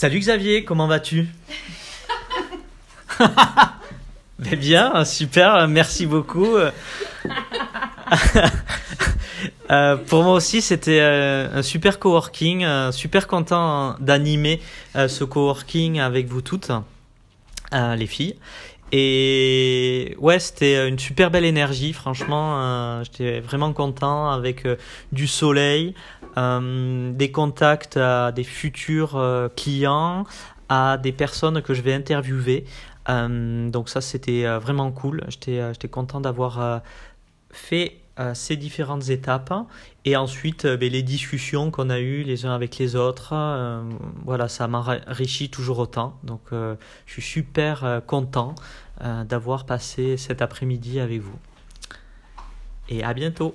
Salut Xavier, comment vas-tu Mais bien, super, merci beaucoup. Euh, pour moi aussi, c'était euh, un super coworking, euh, super content d'animer euh, ce coworking avec vous toutes, euh, les filles. Et ouais, c'était une super belle énergie, franchement, j'étais vraiment content avec du soleil, des contacts à des futurs euh, clients, à des personnes que je vais interviewer. Euh, donc ça, c'était euh, vraiment cool. J'étais euh, content d'avoir euh, fait euh, ces différentes étapes et ensuite euh, ben, les discussions qu'on a eues les uns avec les autres. euh, voilà, ça m'enrichit toujours autant. Donc euh, je suis super euh, content euh, d'avoir passé cet après-midi avec vous. Et à bientôt.